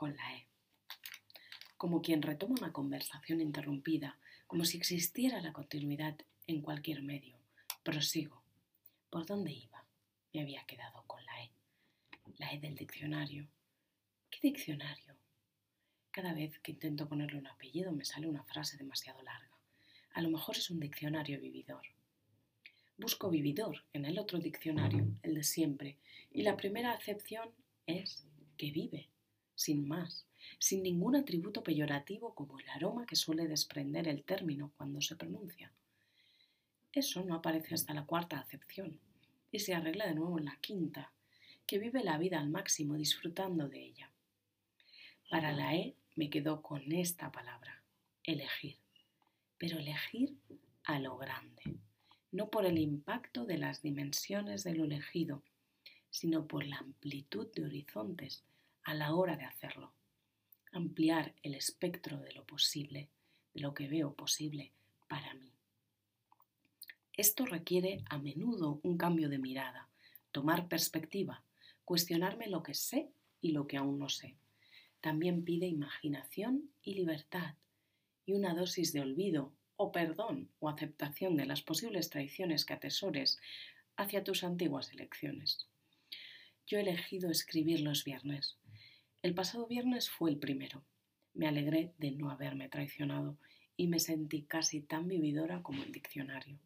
con la E. Como quien retoma una conversación interrumpida, como si existiera la continuidad en cualquier medio. Prosigo. ¿Por dónde iba? Me había quedado con la E. La E del diccionario. ¿Qué diccionario? Cada vez que intento ponerle un apellido me sale una frase demasiado larga. A lo mejor es un diccionario vividor. Busco vividor en el otro diccionario, el de siempre, y la primera acepción es que vive, sin más, sin ningún atributo peyorativo como el aroma que suele desprender el término cuando se pronuncia. Eso no aparece hasta la cuarta acepción, y se arregla de nuevo en la quinta, que vive la vida al máximo disfrutando de ella. Para la E me quedo con esta palabra, elegir, pero elegir a lo grande, no por el impacto de las dimensiones de lo elegido, sino por la amplitud de horizontes a la hora de hacerlo. Ampliar el espectro de lo posible, de lo que veo posible para mí. Esto requiere a menudo un cambio de mirada, tomar perspectiva, cuestionarme lo que sé y lo que aún no sé. También pide imaginación y libertad y una dosis de olvido o perdón o aceptación de las posibles traiciones que atesores hacia tus antiguas elecciones. Yo he elegido escribir los viernes. El pasado viernes fue el primero. Me alegré de no haberme traicionado y me sentí casi tan vividora como el diccionario.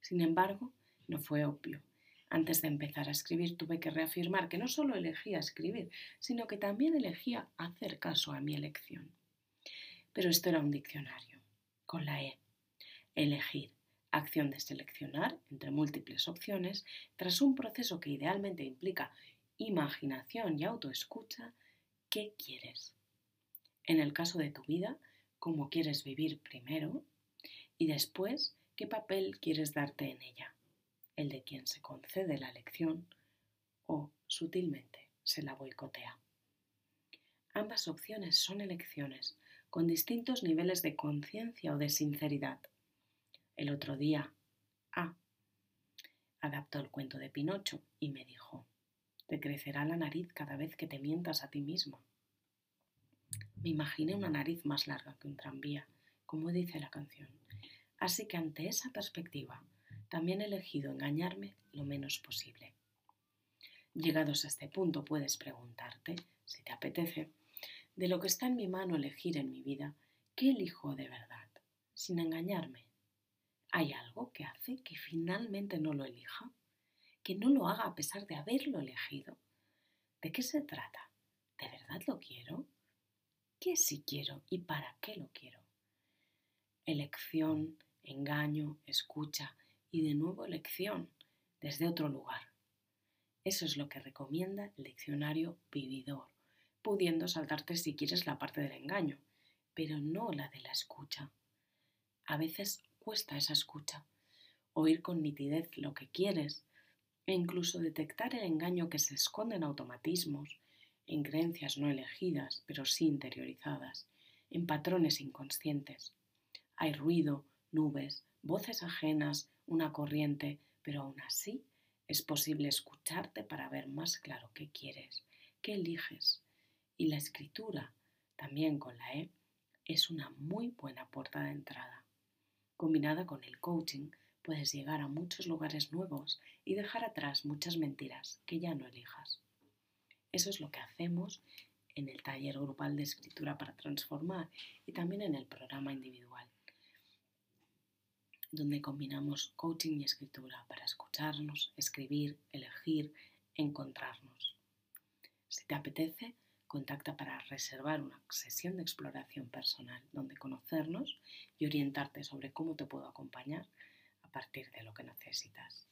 Sin embargo, no fue obvio. Antes de empezar a escribir tuve que reafirmar que no solo elegía escribir, sino que también elegía hacer caso a mi elección. Pero esto era un diccionario, con la E. Elegir, acción de seleccionar entre múltiples opciones, tras un proceso que idealmente implica imaginación y autoescucha, ¿qué quieres? En el caso de tu vida, ¿cómo quieres vivir primero? Y después, ¿qué papel quieres darte en ella? ¿El de quien se concede la elección o sutilmente se la boicotea? Ambas opciones son elecciones, con distintos niveles de conciencia o de sinceridad. El otro día, A adaptó el cuento de Pinocho y me dijo, te crecerá la nariz cada vez que te mientas a ti mismo. Me imaginé una nariz más larga que un tranvía, como dice la canción. Así que ante esa perspectiva, también he elegido engañarme lo menos posible. Llegados a este punto, puedes preguntarte, si te apetece, de lo que está en mi mano elegir en mi vida, ¿qué elijo de verdad, sin engañarme? ¿Hay algo que hace que finalmente no lo elija? ¿Que no lo haga a pesar de haberlo elegido? ¿De qué se trata? ¿De verdad lo quiero? ¿Qué sí quiero y para qué lo quiero? Elección, engaño, escucha y de nuevo elección desde otro lugar. Eso es lo que recomienda el diccionario vividor, pudiendo saltarte si quieres la parte del engaño, pero no la de la escucha. A veces cuesta esa escucha, oír con nitidez lo que quieres e incluso detectar el engaño que se esconde en automatismos, en creencias no elegidas, pero sí interiorizadas, en patrones inconscientes. Hay ruido, nubes, voces ajenas, una corriente, pero aún así es posible escucharte para ver más claro qué quieres, qué eliges. Y la escritura, también con la E, es una muy buena puerta de entrada. Combinada con el coaching, puedes llegar a muchos lugares nuevos y dejar atrás muchas mentiras que ya no elijas. Eso es lo que hacemos en el taller grupal de escritura para transformar y también en el programa individual, donde combinamos coaching y escritura para escucharnos, escribir, elegir, encontrarnos. Si te apetece, contacta para reservar una sesión de exploración personal donde conocernos y orientarte sobre cómo te puedo acompañar a partir de lo que necesitas.